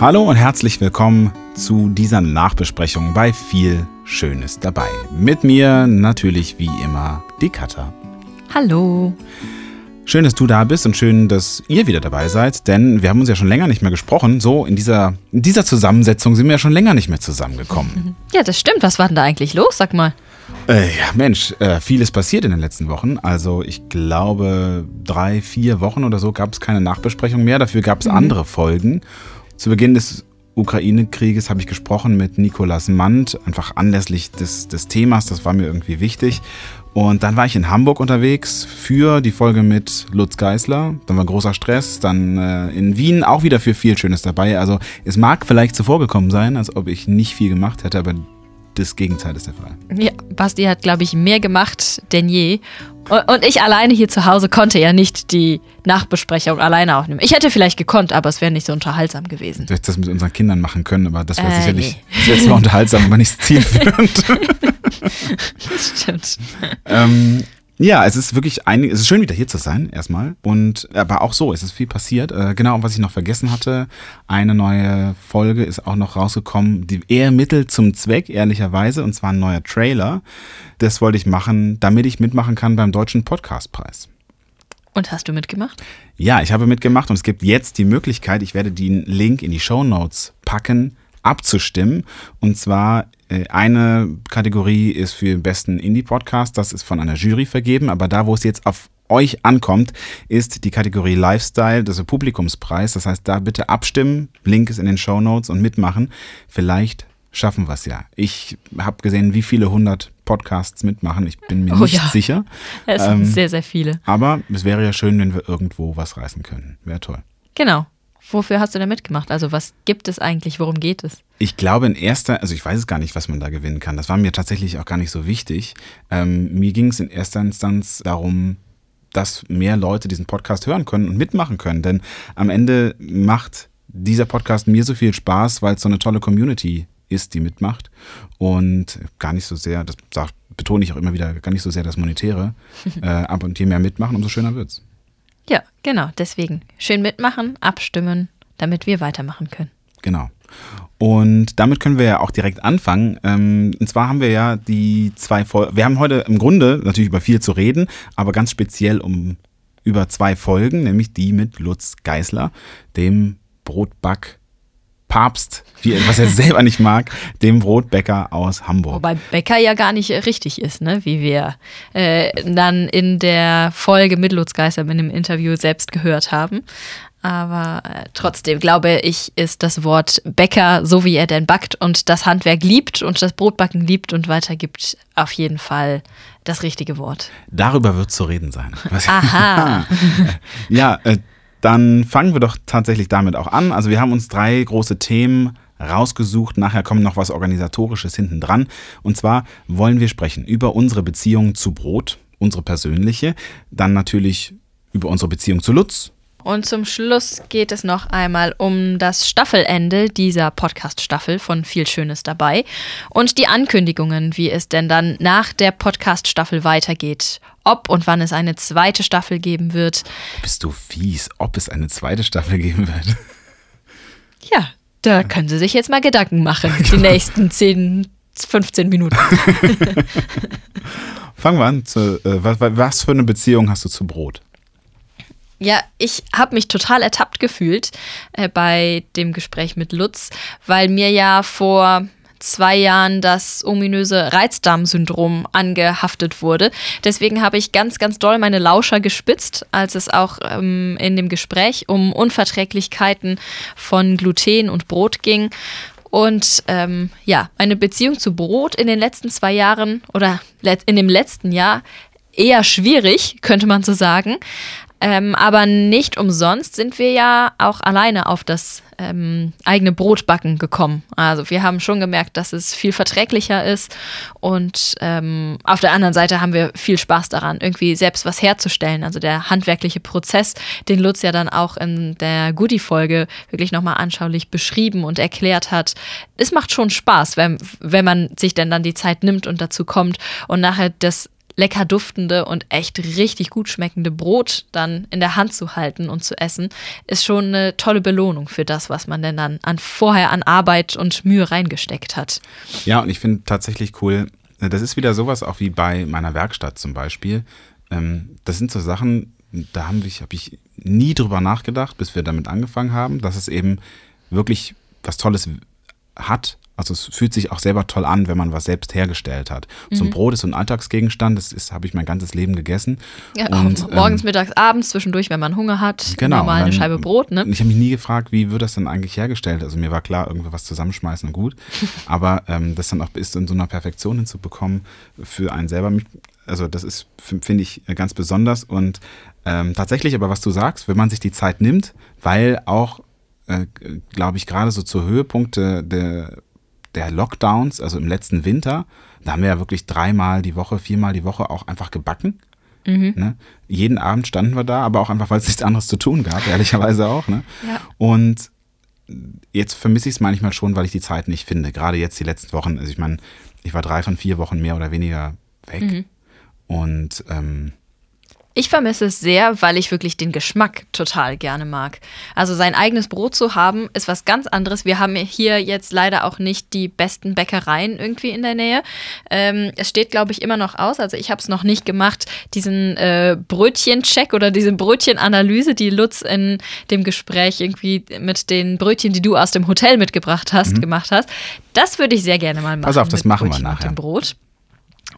Hallo und herzlich willkommen zu dieser Nachbesprechung bei viel Schönes dabei. Mit mir natürlich wie immer die Katha. Hallo. Schön, dass du da bist und schön, dass ihr wieder dabei seid, denn wir haben uns ja schon länger nicht mehr gesprochen. So in dieser, in dieser Zusammensetzung sind wir ja schon länger nicht mehr zusammengekommen. Ja, das stimmt. Was war denn da eigentlich los? Sag mal. Äh, ja, Mensch, äh, vieles passiert in den letzten Wochen. Also ich glaube, drei, vier Wochen oder so gab es keine Nachbesprechung mehr. Dafür gab es mhm. andere Folgen. Zu Beginn des Ukraine-Krieges habe ich gesprochen mit Nikolas Mand, einfach anlässlich des, des Themas. Das war mir irgendwie wichtig. Und dann war ich in Hamburg unterwegs für die Folge mit Lutz Geisler. Dann war großer Stress. Dann äh, in Wien auch wieder für viel Schönes dabei. Also es mag vielleicht zuvor gekommen sein, als ob ich nicht viel gemacht hätte, aber das Gegenteil ist der Fall. Ja, Basti hat, glaube ich, mehr gemacht denn je. Und ich alleine hier zu Hause konnte ja nicht die Nachbesprechung alleine aufnehmen. Ich hätte vielleicht gekonnt, aber es wäre nicht so unterhaltsam gewesen. Du hättest das mit unseren Kindern machen können, aber das wäre äh, sicherlich nee. das wär zwar unterhaltsam, aber nicht zielführend. das stimmt. ähm, ja, es ist wirklich ein, es ist schön wieder hier zu sein, erstmal. Und aber auch so, es ist viel passiert. Äh, genau, was ich noch vergessen hatte, eine neue Folge ist auch noch rausgekommen, die eher Mittel zum Zweck, ehrlicherweise, und zwar ein neuer Trailer. Das wollte ich machen, damit ich mitmachen kann beim Deutschen Podcastpreis. Und hast du mitgemacht? Ja, ich habe mitgemacht und es gibt jetzt die Möglichkeit, ich werde den Link in die Show Notes packen, abzustimmen. Und zwar eine Kategorie ist für den besten Indie-Podcast, das ist von einer Jury vergeben, aber da, wo es jetzt auf euch ankommt, ist die Kategorie Lifestyle, das ist Publikumspreis. Das heißt, da bitte abstimmen, Link ist in den Show Notes und mitmachen. Vielleicht schaffen wir es ja. Ich habe gesehen, wie viele hundert Podcasts mitmachen. Ich bin mir oh, nicht ja. sicher. Es sind ähm, sehr, sehr viele. Aber es wäre ja schön, wenn wir irgendwo was reißen können. Wäre toll. Genau. Wofür hast du da mitgemacht? Also was gibt es eigentlich? Worum geht es? Ich glaube in erster, also ich weiß es gar nicht, was man da gewinnen kann. Das war mir tatsächlich auch gar nicht so wichtig. Ähm, mir ging es in erster Instanz darum, dass mehr Leute diesen Podcast hören können und mitmachen können. Denn am Ende macht dieser Podcast mir so viel Spaß, weil es so eine tolle Community ist, die mitmacht. Und gar nicht so sehr, das betone ich auch immer wieder, gar nicht so sehr das Monetäre. äh, ab und je mehr mitmachen, umso schöner wird's. Ja, genau. Deswegen schön mitmachen, abstimmen, damit wir weitermachen können. Genau. Und damit können wir ja auch direkt anfangen. Ähm, und zwar haben wir ja die zwei Folgen. Wir haben heute im Grunde natürlich über viel zu reden, aber ganz speziell um über zwei Folgen, nämlich die mit Lutz Geißler, dem Brotback Papst, wie, was er selber nicht mag, dem Brotbäcker aus Hamburg. Wobei Bäcker ja gar nicht richtig ist, ne? wie wir äh, dann in der Folge mit Lutz Geißler in dem Interview selbst gehört haben. Aber äh, trotzdem glaube ich, ist das Wort Bäcker, so wie er denn backt und das Handwerk liebt und das Brotbacken liebt und weitergibt, auf jeden Fall das richtige Wort. Darüber wird zu reden sein. Aha. ja, äh, dann fangen wir doch tatsächlich damit auch an. Also wir haben uns drei große Themen rausgesucht. Nachher kommt noch was Organisatorisches hinten dran. Und zwar wollen wir sprechen über unsere Beziehung zu Brot, unsere persönliche. Dann natürlich über unsere Beziehung zu Lutz, und zum Schluss geht es noch einmal um das Staffelende dieser Podcast-Staffel von Viel Schönes dabei und die Ankündigungen, wie es denn dann nach der Podcast-Staffel weitergeht. Ob und wann es eine zweite Staffel geben wird. Bist du fies, ob es eine zweite Staffel geben wird? Ja, da können Sie sich jetzt mal Gedanken machen, die nächsten 10, 15 Minuten. Fangen wir an. Zu, äh, was, was für eine Beziehung hast du zu Brot? Ja, ich habe mich total ertappt gefühlt äh, bei dem Gespräch mit Lutz, weil mir ja vor zwei Jahren das ominöse Reizdarmsyndrom angehaftet wurde. Deswegen habe ich ganz, ganz doll meine Lauscher gespitzt, als es auch ähm, in dem Gespräch um Unverträglichkeiten von Gluten und Brot ging. Und ähm, ja, meine Beziehung zu Brot in den letzten zwei Jahren oder in dem letzten Jahr eher schwierig, könnte man so sagen. Ähm, aber nicht umsonst sind wir ja auch alleine auf das ähm, eigene Brotbacken gekommen. Also wir haben schon gemerkt, dass es viel verträglicher ist und ähm, auf der anderen Seite haben wir viel Spaß daran, irgendwie selbst was herzustellen. Also der handwerkliche Prozess, den Lutz ja dann auch in der Goodie-Folge wirklich nochmal anschaulich beschrieben und erklärt hat. Es macht schon Spaß, wenn, wenn man sich denn dann die Zeit nimmt und dazu kommt und nachher das lecker duftende und echt richtig gut schmeckende Brot dann in der Hand zu halten und zu essen, ist schon eine tolle Belohnung für das, was man denn dann an, vorher an Arbeit und Mühe reingesteckt hat. Ja, und ich finde tatsächlich cool, das ist wieder sowas auch wie bei meiner Werkstatt zum Beispiel. Ähm, das sind so Sachen, da habe ich, hab ich nie drüber nachgedacht, bis wir damit angefangen haben, dass es eben wirklich was Tolles hat. Also es fühlt sich auch selber toll an, wenn man was selbst hergestellt hat. Mhm. So ein mhm. Brot ist so ein Alltagsgegenstand, das habe ich mein ganzes Leben gegessen. Ja, und, morgens, ähm, mittags, abends, zwischendurch, wenn man Hunger hat, genau, normal dann, eine Scheibe Brot. Ne? Ich habe mich nie gefragt, wie wird das dann eigentlich hergestellt? Also mir war klar, irgendwie was zusammenschmeißen und gut. Aber ähm, das dann auch bis in so einer Perfektion hinzubekommen für einen selber, also das ist, finde ich, ganz besonders. Und ähm, tatsächlich aber, was du sagst, wenn man sich die Zeit nimmt, weil auch äh, glaube ich, gerade so zur Höhepunkte der, der Lockdowns, also im letzten Winter, da haben wir ja wirklich dreimal die Woche, viermal die Woche auch einfach gebacken. Mhm. Ne? Jeden Abend standen wir da, aber auch einfach, weil es nichts anderes zu tun gab, ehrlicherweise auch. Ne? Ja. Und jetzt vermisse ich es manchmal schon, weil ich die Zeit nicht finde. Gerade jetzt die letzten Wochen. Also ich meine, ich war drei von vier Wochen mehr oder weniger weg. Mhm. Und ähm, ich vermisse es sehr, weil ich wirklich den Geschmack total gerne mag. Also sein eigenes Brot zu haben, ist was ganz anderes. Wir haben hier jetzt leider auch nicht die besten Bäckereien irgendwie in der Nähe. Ähm, es steht, glaube ich, immer noch aus. Also ich habe es noch nicht gemacht, diesen äh, Brötchencheck oder diese Brötchenanalyse, die Lutz in dem Gespräch irgendwie mit den Brötchen, die du aus dem Hotel mitgebracht hast, mhm. gemacht hast. Das würde ich sehr gerne mal machen. Pass auf, das machen wir nachher. Mit dem Brot.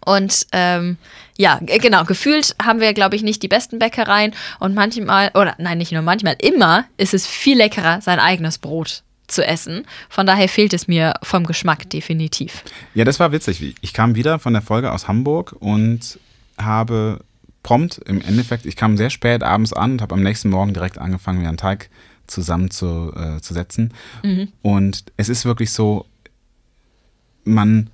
Und ähm, ja, genau, gefühlt haben wir, glaube ich, nicht die besten Bäckereien und manchmal, oder nein, nicht nur manchmal, immer ist es viel leckerer, sein eigenes Brot zu essen. Von daher fehlt es mir vom Geschmack definitiv. Ja, das war witzig. Ich kam wieder von der Folge aus Hamburg und habe prompt im Endeffekt, ich kam sehr spät abends an und habe am nächsten Morgen direkt angefangen, mir einen Teig zusammenzusetzen. Äh, mhm. Und es ist wirklich so, man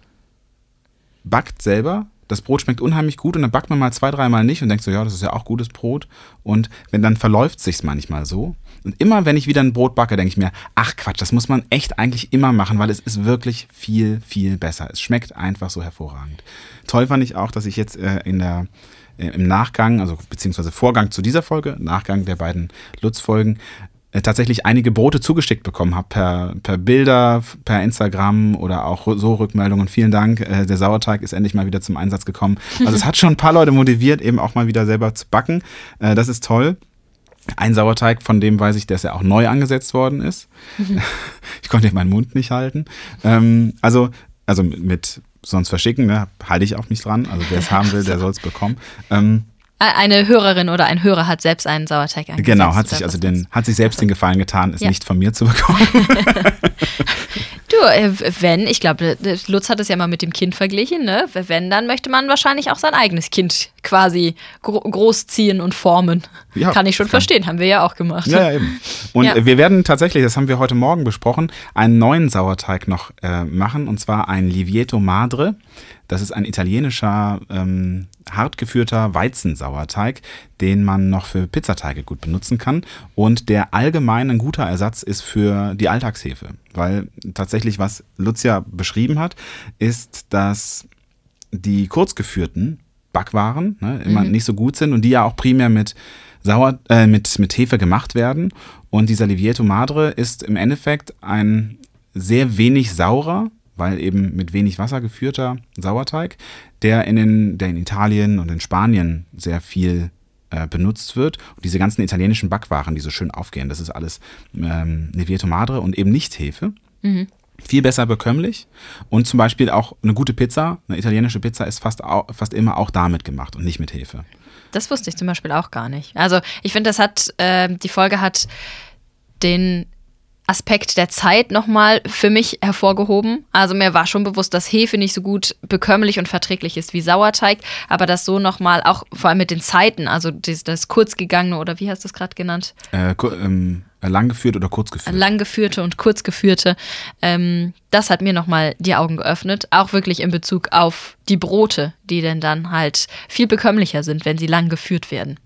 backt selber. Das Brot schmeckt unheimlich gut und dann backt man mal zwei, dreimal nicht und denkt so, ja, das ist ja auch gutes Brot. Und wenn dann verläuft sich's manchmal so. Und immer, wenn ich wieder ein Brot backe, denke ich mir, ach Quatsch, das muss man echt eigentlich immer machen, weil es ist wirklich viel, viel besser. Es schmeckt einfach so hervorragend. Toll fand ich auch, dass ich jetzt äh, in der äh, im Nachgang, also beziehungsweise Vorgang zu dieser Folge, Nachgang der beiden Lutz-Folgen, tatsächlich einige Brote zugeschickt bekommen habe, per, per Bilder, per Instagram oder auch so Rückmeldungen. Vielen Dank, äh, der Sauerteig ist endlich mal wieder zum Einsatz gekommen. Also es hat schon ein paar Leute motiviert, eben auch mal wieder selber zu backen. Äh, das ist toll. Ein Sauerteig, von dem weiß ich, dass er auch neu angesetzt worden ist. Mhm. Ich konnte meinen Mund nicht halten. Ähm, also, also mit sonst verschicken, ne, halte ich auch nicht dran. Also wer es haben will, der soll es bekommen. Ähm, eine Hörerin oder ein Hörer hat selbst einen Sauerteig angesetzt. Genau, hat sich also den, hat sich selbst den Gefallen getan, es ja. nicht von mir zu bekommen. du, äh, wenn, ich glaube, Lutz hat es ja mal mit dem Kind verglichen, ne? Wenn, dann möchte man wahrscheinlich auch sein eigenes Kind quasi gro großziehen und formen. Ja, Kann ich schon verstehen, haben wir ja auch gemacht. Ja, ja eben. Und ja. wir werden tatsächlich, das haben wir heute Morgen besprochen, einen neuen Sauerteig noch äh, machen, und zwar ein Livieto Madre. Das ist ein italienischer, ähm, hart geführter Weizensauerteig, den man noch für Pizzateige gut benutzen kann und der allgemein ein guter Ersatz ist für die Alltagshefe. Weil tatsächlich, was Lucia beschrieben hat, ist, dass die kurzgeführten Backwaren ne, immer mhm. nicht so gut sind und die ja auch primär mit Sauer, äh, mit, mit Hefe gemacht werden. Und dieser Livieto Madre ist im Endeffekt ein sehr wenig saurer, weil eben mit wenig Wasser geführter Sauerteig, der in, den, der in Italien und in Spanien sehr viel äh, benutzt wird. Und diese ganzen italienischen Backwaren, die so schön aufgehen, das ist alles ähm, Nevieto Madre und eben nicht Hefe. Mhm. Viel besser bekömmlich und zum Beispiel auch eine gute Pizza, eine italienische Pizza ist fast, fast immer auch damit gemacht und nicht mit Hefe. Das wusste ich zum Beispiel auch gar nicht. Also ich finde, das hat, äh, die Folge hat den Aspekt der Zeit nochmal für mich hervorgehoben. Also mir war schon bewusst, dass Hefe nicht so gut bekömmlich und verträglich ist wie Sauerteig, aber das so nochmal auch vor allem mit den Zeiten, also das, das kurzgegangene oder wie hast du es gerade genannt? Äh, ähm, Langgeführt oder kurzgeführt? Langgeführte und kurzgeführte. Ähm, das hat mir nochmal die Augen geöffnet. Auch wirklich in Bezug auf die Brote, die denn dann halt viel bekömmlicher sind, wenn sie lang geführt werden.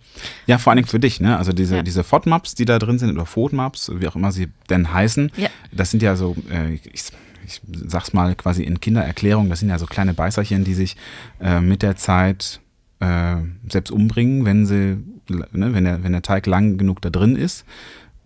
Ja, vor allen Dingen für dich, ne? Also diese, ja. diese FODMAPs, die da drin sind, oder FODMAPs, wie auch immer sie denn heißen, ja. das sind ja so, äh, ich, ich sag's mal quasi in Kindererklärung, das sind ja so kleine Beißerchen, die sich äh, mit der Zeit äh, selbst umbringen, wenn sie, ne, wenn der, wenn der Teig lang genug da drin ist.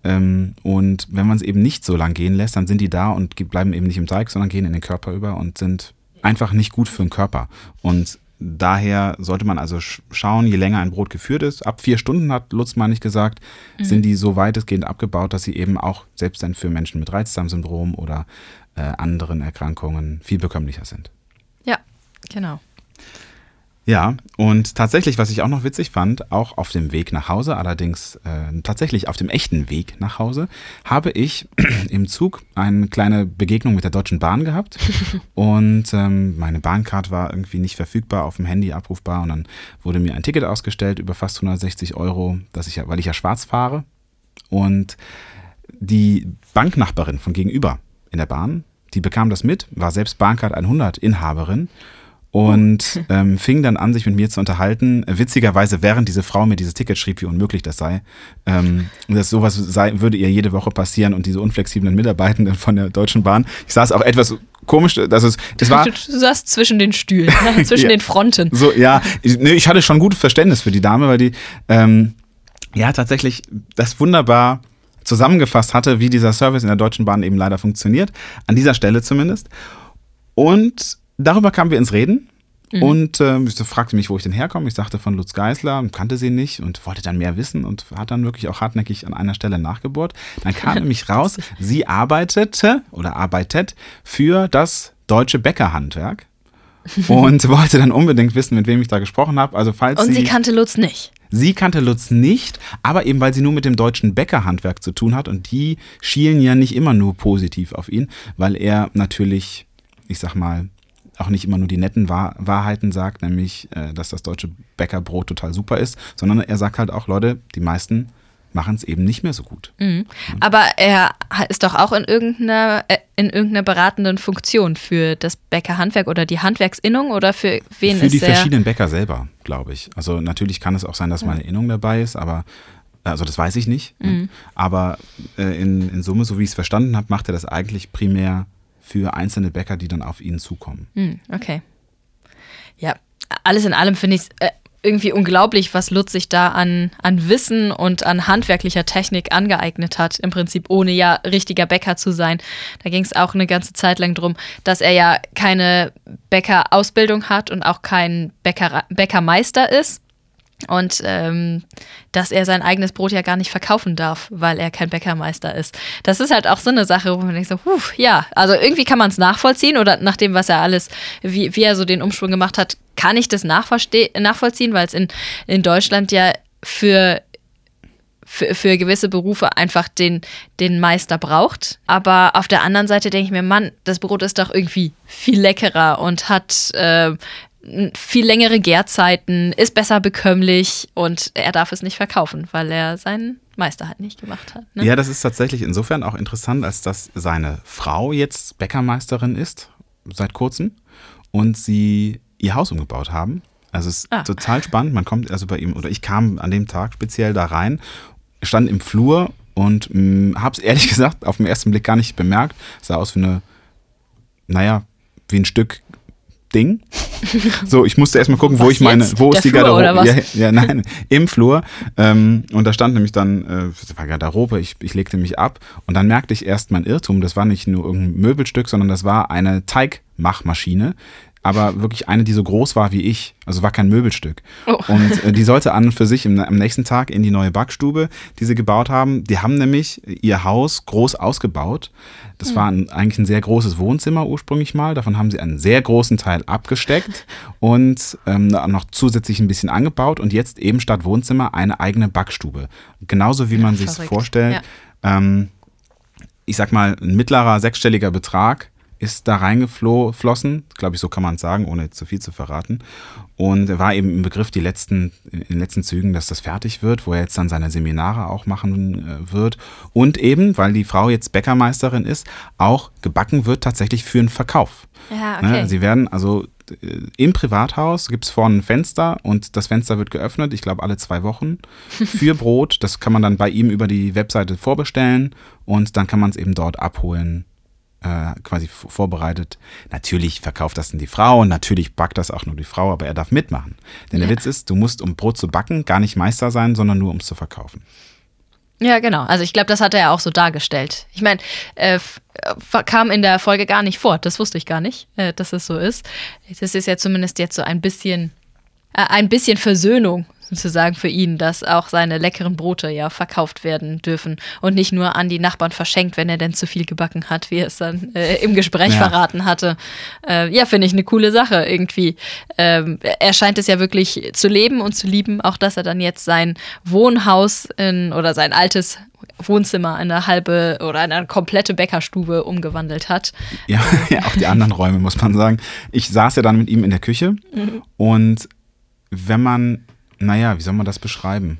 Ähm, und wenn man es eben nicht so lang gehen lässt, dann sind die da und bleiben eben nicht im Teig, sondern gehen in den Körper über und sind einfach nicht gut für den Körper. Und daher sollte man also schauen, je länger ein Brot geführt ist, ab vier Stunden hat Lutz mal nicht gesagt, mhm. sind die so weitestgehend abgebaut, dass sie eben auch selbst dann für Menschen mit Reizdarmsyndrom oder äh, anderen Erkrankungen viel bekömmlicher sind. Ja, genau. Ja, und tatsächlich, was ich auch noch witzig fand, auch auf dem Weg nach Hause, allerdings äh, tatsächlich auf dem echten Weg nach Hause, habe ich im Zug eine kleine Begegnung mit der Deutschen Bahn gehabt. und ähm, meine Bahncard war irgendwie nicht verfügbar, auf dem Handy abrufbar. Und dann wurde mir ein Ticket ausgestellt über fast 160 Euro, dass ich ja, weil ich ja schwarz fahre. Und die Banknachbarin von gegenüber in der Bahn, die bekam das mit, war selbst Bahncard 100 Inhaberin und ähm, fing dann an, sich mit mir zu unterhalten. Witzigerweise, während diese Frau mir dieses Ticket schrieb, wie unmöglich das sei. Ähm, dass sowas sei, würde ihr jede Woche passieren und diese unflexiblen Mitarbeitenden von der Deutschen Bahn. Ich saß auch etwas komisch, dass es, das war. Du saß zwischen den Stühlen, zwischen ja, den Fronten. So, ja, ich, ne, ich hatte schon gutes Verständnis für die Dame, weil die, ähm, ja, tatsächlich das wunderbar zusammengefasst hatte, wie dieser Service in der Deutschen Bahn eben leider funktioniert. An dieser Stelle zumindest. Und darüber kamen wir ins Reden. Mhm. Und äh, ich fragte mich, wo ich denn herkomme. Ich sagte von Lutz Geisler, kannte sie nicht und wollte dann mehr wissen und hat dann wirklich auch hartnäckig an einer Stelle nachgebohrt. Dann kam nämlich raus, sie arbeitete oder arbeitet für das deutsche Bäckerhandwerk und wollte dann unbedingt wissen, mit wem ich da gesprochen habe. Also falls und sie, sie kannte Lutz nicht. Sie kannte Lutz nicht, aber eben weil sie nur mit dem deutschen Bäckerhandwerk zu tun hat und die schielen ja nicht immer nur positiv auf ihn, weil er natürlich, ich sag mal, auch nicht immer nur die netten Wahr Wahrheiten sagt, nämlich, äh, dass das deutsche Bäckerbrot total super ist, sondern er sagt halt auch, Leute, die meisten machen es eben nicht mehr so gut. Mhm. Aber er ist doch auch in irgendeiner, äh, in irgendeiner beratenden Funktion für das Bäckerhandwerk oder die Handwerksinnung oder für wen für ist er? Für die verschiedenen Bäcker selber, glaube ich. Also natürlich kann es auch sein, dass ja. meine Innung dabei ist, aber also das weiß ich nicht. Ne? Mhm. Aber äh, in, in Summe, so wie ich es verstanden habe, macht er das eigentlich primär für einzelne Bäcker, die dann auf ihn zukommen. Hm, okay. Ja, alles in allem finde ich es äh, irgendwie unglaublich, was Lutz sich da an, an Wissen und an handwerklicher Technik angeeignet hat, im Prinzip ohne ja richtiger Bäcker zu sein. Da ging es auch eine ganze Zeit lang darum, dass er ja keine Bäckerausbildung hat und auch kein Bäcker, Bäckermeister ist. Und ähm, dass er sein eigenes Brot ja gar nicht verkaufen darf, weil er kein Bäckermeister ist. Das ist halt auch so eine Sache, wo man denkt so, huh, ja, also irgendwie kann man es nachvollziehen oder nach dem, was er alles, wie, wie er so den Umschwung gemacht hat, kann ich das nachvollziehen, weil es in, in Deutschland ja für für, für gewisse Berufe einfach den, den Meister braucht. Aber auf der anderen Seite denke ich mir, Mann, das Brot ist doch irgendwie viel leckerer und hat äh, viel längere Gärzeiten, ist besser bekömmlich und er darf es nicht verkaufen, weil er seinen Meister halt nicht gemacht hat. Ne? Ja, das ist tatsächlich insofern auch interessant, als dass seine Frau jetzt Bäckermeisterin ist, seit kurzem, und sie ihr Haus umgebaut haben. Also es ist ah. total spannend. Man kommt also bei ihm, oder ich kam an dem Tag speziell da rein, stand im Flur und habe es ehrlich gesagt auf den ersten Blick gar nicht bemerkt. Es sah aus wie eine, naja, wie ein Stück Ding. So, ich musste erstmal gucken, wo was ich meine, jetzt? wo ist die Garderobe? Ja, ja, nein, im Flur. Ähm, und da stand nämlich dann, äh, das war Garderobe, ich, ich legte mich ab und dann merkte ich erst mein Irrtum. Das war nicht nur irgendein Möbelstück, sondern das war eine Teigmachmaschine, aber wirklich eine, die so groß war wie ich. Also war kein Möbelstück. Oh. Und äh, die sollte an und für sich im, am nächsten Tag in die neue Backstube, die sie gebaut haben. Die haben nämlich ihr Haus groß ausgebaut. Das mhm. war ein, eigentlich ein sehr großes Wohnzimmer ursprünglich mal. Davon haben sie einen sehr großen Teil abgesteckt und ähm, noch zusätzlich ein bisschen angebaut und jetzt eben statt Wohnzimmer eine eigene Backstube. Genauso wie man ja, sich vorstellt. Ja. Ähm, ich sag mal, ein mittlerer sechsstelliger Betrag ist da reingeflossen, glaube ich, so kann man es sagen, ohne zu viel zu verraten. Und er war eben im Begriff, die letzten, in den letzten Zügen, dass das fertig wird, wo er jetzt dann seine Seminare auch machen äh, wird. Und eben, weil die Frau jetzt Bäckermeisterin ist, auch gebacken wird tatsächlich für den Verkauf. Ja, ne, okay. Sie werden also äh, im Privathaus gibt es vorne ein Fenster und das Fenster wird geöffnet, ich glaube alle zwei Wochen, für Brot. Das kann man dann bei ihm über die Webseite vorbestellen und dann kann man es eben dort abholen äh, quasi vorbereitet. Natürlich verkauft das dann die Frau und natürlich backt das auch nur die Frau, aber er darf mitmachen. Denn der Ja. Witz ist, du musst, um Brot zu backen, gar nicht Meister sein, sondern nur, um es zu verkaufen. Ja, genau. Also ich glaube, das hat er ja auch so dargestellt. Ich meine, äh, äh, kam in der Folge gar nicht vor. Das wusste ich gar nicht, äh, dass es so ist. Das ist ja zumindest jetzt so ein bisschen, äh, ein bisschen Versöhnung sozusagen für ihn, dass auch seine leckeren Brote ja verkauft werden dürfen und nicht nur an die Nachbarn verschenkt, wenn er denn zu viel gebacken hat, wie er es dann äh, im Gespräch Ja. verraten hatte. Äh, ja, finde ich eine coole Sache irgendwie. Ähm, er scheint es ja wirklich zu leben und zu lieben, auch dass er dann jetzt sein Wohnhaus in, oder sein altes Wohnzimmer in eine halbe oder in eine komplette Bäckerstube umgewandelt hat. Ja, ja, auch die anderen Räume, muss man sagen. Ich saß ja dann mit ihm in der Küche und wenn man, naja, wie soll man das beschreiben?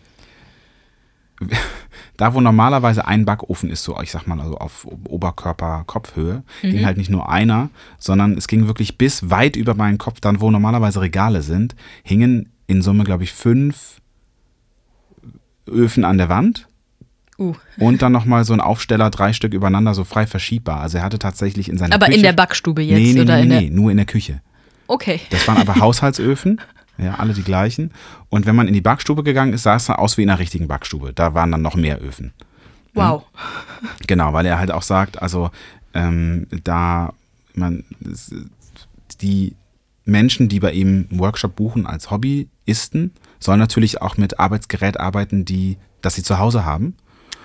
Da, wo normalerweise ein Backofen ist, so ich sag mal, also auf Oberkörper-Kopfhöhe, ging halt nicht nur einer, sondern es ging wirklich bis weit über meinen Kopf, dann wo normalerweise Regale sind, hingen in Summe, glaube ich, fünf Öfen an der Wand Uh. und dann nochmal so ein Aufsteller, drei Stück übereinander, so frei verschiebbar. Also er hatte tatsächlich in seiner Aber Küche. in der Backstube jetzt nee, nee, oder nee, nee, nee, nur in der Küche. Okay. Das waren aber Haushaltsöfen, ja, alle die gleichen. Und wenn man in die Backstube gegangen ist, sah es aus wie in einer richtigen Backstube. Da waren dann noch mehr Öfen. Wow. Genau, weil er halt auch sagt, also ähm, da man die Menschen, die bei ihm einen Workshop buchen als Hobbyisten, sollen natürlich auch mit Arbeitsgerät arbeiten, die, das sie zu Hause haben.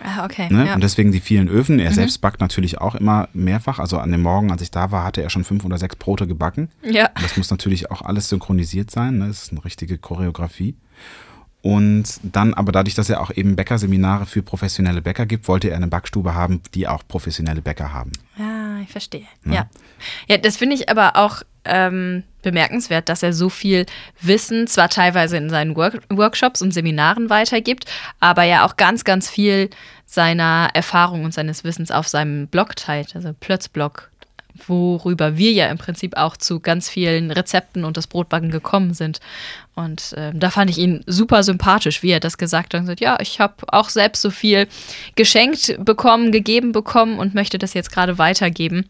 Ah, okay. Ne? Ja. Und deswegen die vielen Öfen. Er selbst backt natürlich auch immer mehrfach. Also an dem Morgen, als ich da war, hatte er schon fünf oder sechs Brote gebacken. ja. Das muss natürlich auch alles synchronisiert sein. Ne? Das ist eine richtige Choreografie. Und dann, aber dadurch, dass er auch eben Bäckerseminare für professionelle Bäcker gibt, wollte er eine Backstube haben, die auch professionelle Bäcker haben. Ja, ich verstehe. Ja, ja das finde ich aber auch ähm, bemerkenswert, dass er so viel Wissen zwar teilweise in seinen Work Workshops und Seminaren weitergibt, aber ja auch ganz, ganz viel seiner Erfahrung und seines Wissens auf seinem Blog teilt, also Plötzblog, worüber wir ja im Prinzip auch zu ganz vielen Rezepten und das Brotbacken gekommen sind. Und ähm, da fand ich ihn super sympathisch, wie er das gesagt hat. Und gesagt, ja, ich habe auch selbst so viel geschenkt bekommen, gegeben bekommen und möchte das jetzt gerade weitergeben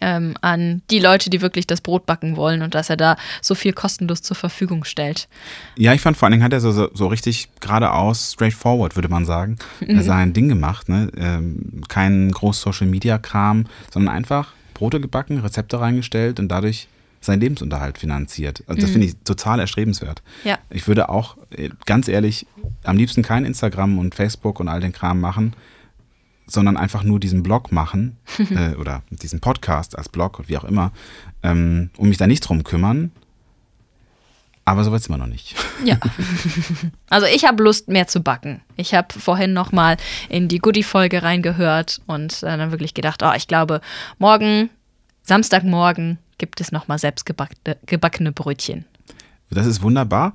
ähm, an die Leute, die wirklich das Brot backen wollen und dass er da so viel kostenlos zur Verfügung stellt. Ja, ich fand vor allen Dingen hat er so, so, richtig geradeaus, straightforward, würde man sagen, Mhm. sein Ding gemacht. Ne? Ähm, kein groß Social-Media-Kram, sondern einfach Brote gebacken, Rezepte reingestellt und dadurch seinen Lebensunterhalt finanziert. Also das finde ich total erstrebenswert. Mhm. Ja. Ich würde auch, äh, ganz ehrlich, am liebsten kein Instagram und Facebook und all den Kram machen, sondern einfach nur diesen Blog machen äh, oder diesen Podcast als Blog und wie auch immer, ähm, um mich da nicht drum kümmern. Aber so weit sind wir noch nicht. Ja. Also ich habe Lust, mehr zu backen. Ich habe vorhin noch mal in die Goodie-Folge reingehört und äh, dann wirklich gedacht, oh, ich glaube, morgen, Samstagmorgen, gibt es noch mal selbstgebackene gebackene Brötchen. Das ist wunderbar.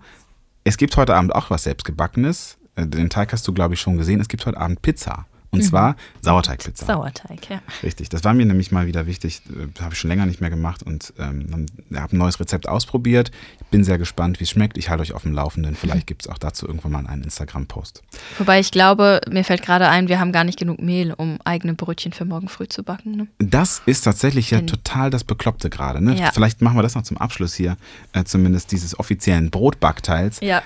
Es gibt heute Abend auch was selbstgebackenes. Äh, Den Teig hast du, glaube ich, schon gesehen. Es gibt heute Abend Pizza. Und zwar Sauerteigpizza. Sauerteig, ja. Richtig. Das war mir nämlich mal wieder wichtig. Das habe ich schon länger nicht mehr gemacht und ähm, habe ein neues Rezept ausprobiert. Bin sehr gespannt, wie es schmeckt. Ich halte euch auf dem Laufenden. Vielleicht gibt es auch dazu irgendwann mal einen Instagram-Post. Wobei ich glaube, mir fällt gerade ein, wir haben gar nicht genug Mehl, um eigene Brötchen für morgen früh zu backen. Ne? Das ist tatsächlich ja Bin- total das Bekloppte gerade. Ne? Ja. Vielleicht machen wir das noch zum Abschluss hier, äh, zumindest dieses offiziellen Brotbackteils. Ja,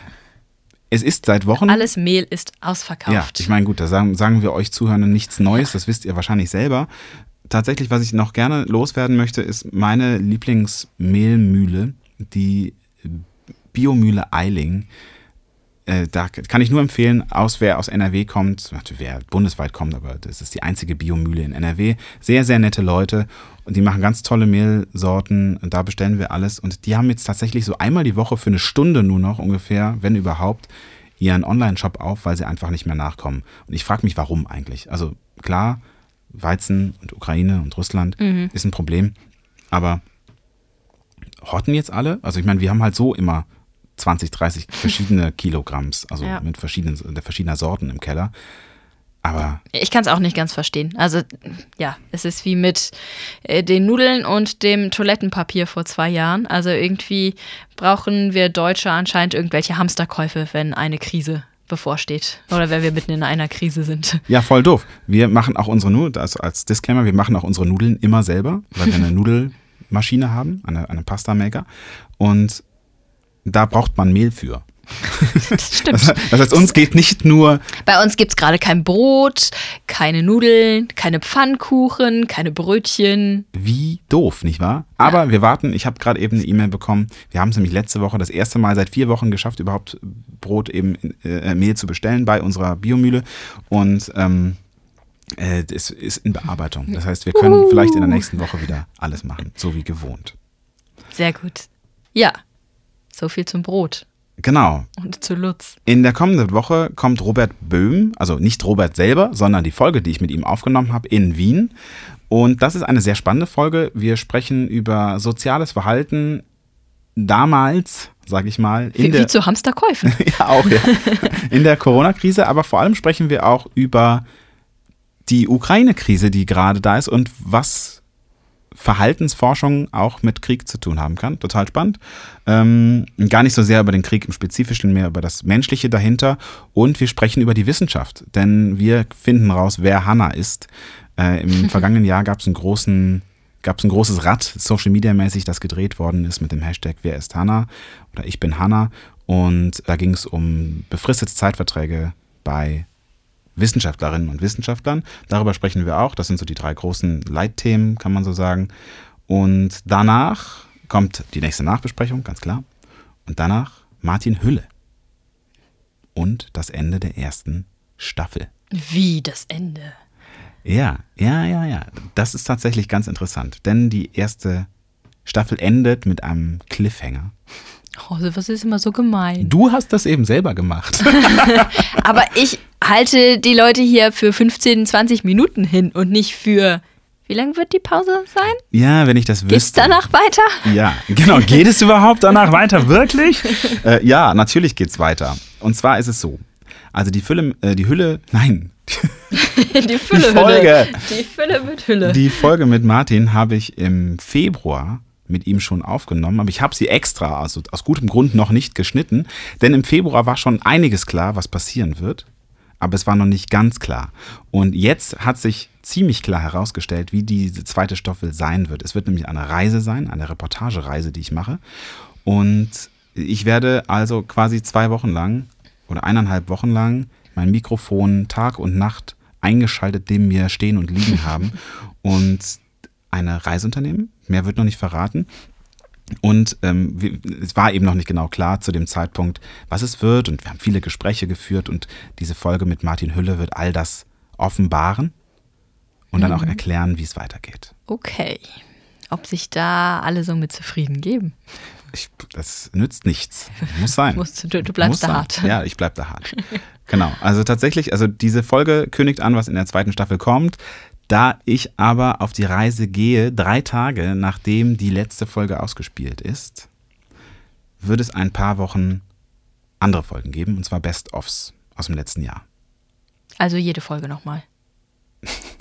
Es ist seit Wochen. alles Mehl ist Ja, ausverkauft. ich meine, gut, da sagen, sagen wir euch Zuhörenden nichts Neues, das wisst ihr wahrscheinlich selber. Tatsächlich, was ich noch gerne loswerden möchte, ist meine Lieblingsmehlmühle, die Biomühle Eiling. Äh, da kann ich nur empfehlen, aus wer aus NRW kommt, natürlich wer bundesweit kommt, aber das ist die einzige Biomühle in NRW. Sehr, sehr nette Leute und die machen ganz tolle Mehlsorten und da bestellen wir alles. Und die haben jetzt tatsächlich so einmal die Woche für eine Stunde nur noch ungefähr, wenn überhaupt, ihren Online-Shop auf, weil sie einfach nicht mehr nachkommen. Und ich frage mich, warum eigentlich? Also klar, Weizen und Ukraine und Russland ist ein Problem, aber horten jetzt alle? Also ich meine, wir haben halt so immer 20, 30 verschiedene Kilogramms, also Ja. mit verschiedenen, verschiedener Sorten im Keller. Aber Ich kann es auch nicht ganz verstehen. Also, ja, es ist wie mit äh, den Nudeln und dem Toilettenpapier vor zwei Jahren. Also, irgendwie brauchen wir Deutsche anscheinend irgendwelche Hamsterkäufe, wenn eine Krise bevorsteht oder wenn wir mitten in einer Krise sind. Ja, voll doof. Wir machen auch unsere Nudeln, also als Disclaimer, wir machen auch unsere Nudeln immer selber, weil wir eine Nudelmaschine haben, eine, eine Pasta-Maker. Und da braucht man Mehl für. Das stimmt. Das, das heißt, uns geht nicht nur Bei uns gibt es gerade kein Brot, keine Nudeln, keine Pfannkuchen, keine Brötchen. wie doof, nicht wahr? Aber wir warten. Ich habe gerade eben eine E-Mail bekommen. Wir haben es nämlich letzte Woche das erste Mal seit vier Wochen geschafft, überhaupt Brot eben äh, Mehl zu bestellen bei unserer Biomühle. Und ähm, äh, es ist in Bearbeitung. Das heißt, wir können vielleicht in der nächsten Woche wieder alles machen, so wie gewohnt. Sehr gut. Ja, so viel zum Brot Genau. und zu Lutz. In der kommenden Woche kommt Robert Böhm, also nicht Robert selber, sondern die Folge, die ich mit ihm aufgenommen habe, in Wien. Und das ist eine sehr spannende Folge. Wir sprechen über soziales Verhalten damals, sage ich mal, in Wie, der wie zu Hamsterkäufen. ja auch ja, in der Corona-Krise, aber vor allem sprechen wir auch über die Ukraine-Krise, die gerade da ist und was Verhaltensforschung auch mit Krieg zu tun haben kann. Total spannend. Ähm, gar nicht so sehr über den Krieg im Spezifischen, mehr über das Menschliche dahinter. Und wir sprechen über die Wissenschaft, denn wir finden raus, wer Hannah ist. Äh, Im vergangenen Jahr gab es einen großen gab es ein großes Rad, Social Media mäßig, das gedreht worden ist mit dem Hashtag Wer ist Hannah oder Ich bin Hannah. Und da ging es um befristete Zeitverträge bei Wissenschaftlerinnen und Wissenschaftlern. Darüber sprechen wir auch. Das sind so die drei großen Leitthemen, kann man so sagen. Und danach kommt die nächste Nachbesprechung, ganz klar. Und danach Martin Hülle. Und das Ende der ersten Staffel. Wie das Ende. Ja, ja, ja, ja. Das ist tatsächlich ganz interessant, denn die erste Staffel endet mit einem Cliffhanger. Oh, was ist immer so gemein. Du hast das eben selber gemacht. Aber ich halte die Leute hier für 15, 20 Minuten hin und nicht für. Wie lang wird die Pause sein? ja, wenn ich das Geht's wüsste. danach weiter? Ja, genau. Geht es überhaupt danach weiter? Wirklich? Äh, ja, natürlich geht's weiter. Und zwar ist es so. Also die Fülle, äh, die Hülle, nein, Die Fülle, Folge. Hülle. Die Fülle mit Hülle. die Folge mit Martin habe ich im Februar mit ihm schon aufgenommen, aber ich habe sie extra, also aus gutem Grund noch nicht geschnitten, denn im Februar war schon einiges klar, was passieren wird, aber es war noch nicht ganz klar. Und jetzt hat sich ziemlich klar herausgestellt, wie diese zweite Staffel sein wird. Es wird nämlich eine Reise sein, eine Reportagereise, die ich mache. Und ich werde also quasi zwei Wochen lang oder eineinhalb Wochen lang mein Mikrofon Tag und Nacht eingeschaltet neben mir stehen und liegen haben und eine Reise unternehmen. Mehr wird noch nicht verraten. Und ähm, es war eben noch nicht genau klar zu dem Zeitpunkt, was es wird. Und wir haben viele Gespräche geführt und diese Folge mit Martin Hülle wird all das offenbaren und dann auch erklären, wie es weitergeht. Okay. Ob sich da alle so mit zufrieden geben? Ich, das nützt nichts. Muss sein. Du- du bleibst Muss da sein. hart. Ja, ich bleib da hart. genau. Also tatsächlich, also diese Folge kündigt an, was in der zweiten Staffel kommt. Da ich aber auf die Reise gehe, drei Tage nachdem die letzte Folge ausgespielt ist, wird es ein paar Wochen andere Folgen geben, und zwar Best-ofs aus dem letzten Jahr. Also jede Folge nochmal.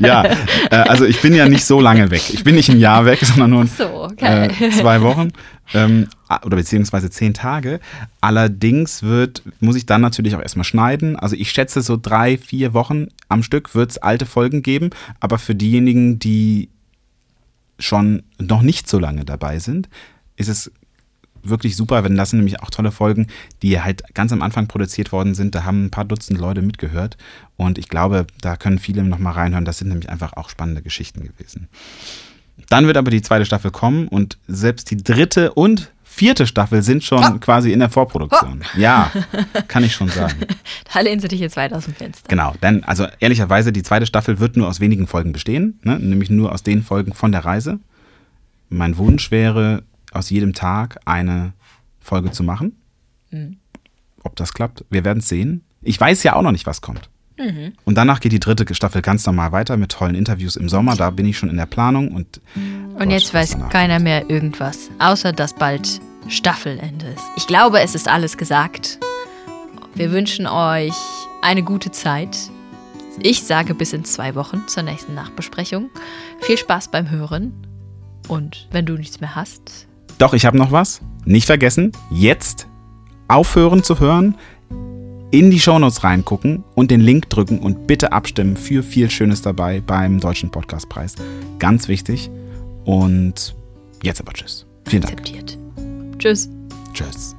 ja, äh, also ich bin ja nicht so lange weg. Ich bin nicht ein Jahr weg, sondern nur So, okay. äh, zwei Wochen ähm, oder beziehungsweise zehn Tage. Allerdings wird, muss ich dann natürlich auch erstmal schneiden. Also ich schätze, so drei, vier Wochen am Stück wird es alte Folgen geben. Aber für diejenigen, die schon noch nicht so lange dabei sind, ist es wirklich super, wenn das sind nämlich auch tolle Folgen, die halt ganz am Anfang produziert worden sind. Da haben ein paar Dutzend Leute mitgehört und ich glaube, da können viele noch mal reinhören. Das sind nämlich einfach auch spannende Geschichten gewesen. Dann wird aber die zweite Staffel kommen und selbst die dritte und vierte Staffel sind schon quasi in der Vorproduktion. Ja, kann ich schon sagen. Da lehnen sie dich jetzt weit aus dem Fenster. Genau, denn also ehrlicherweise, die zweite Staffel wird nur aus wenigen Folgen bestehen, ne? nämlich nur aus den Folgen von der Reise. Mein Wunsch wäre, aus jedem Tag eine Folge zu machen. Ob das klappt, wir werden es sehen. Ich weiß ja auch noch nicht, was kommt. Und danach geht die dritte Staffel ganz normal weiter mit tollen Interviews im Sommer. Da bin ich schon in der Planung und Und jetzt weiß keiner mehr irgendwas, außer dass bald Staffelende ist. Ich glaube, es ist alles gesagt. Wir wünschen euch eine gute Zeit. Ich sage bis in zwei Wochen zur nächsten Nachbesprechung. Viel Spaß beim Hören. Und wenn du nichts mehr hast, Doch, ich habe noch was. Nicht vergessen, jetzt aufhören zu hören, in die Shownotes reingucken und den Link drücken und bitte abstimmen für viel Schönes dabei beim Deutschen Podcastpreis. Ganz wichtig. Und jetzt aber tschüss. Vielen Dank. Akzeptiert. Tschüss. Tschüss.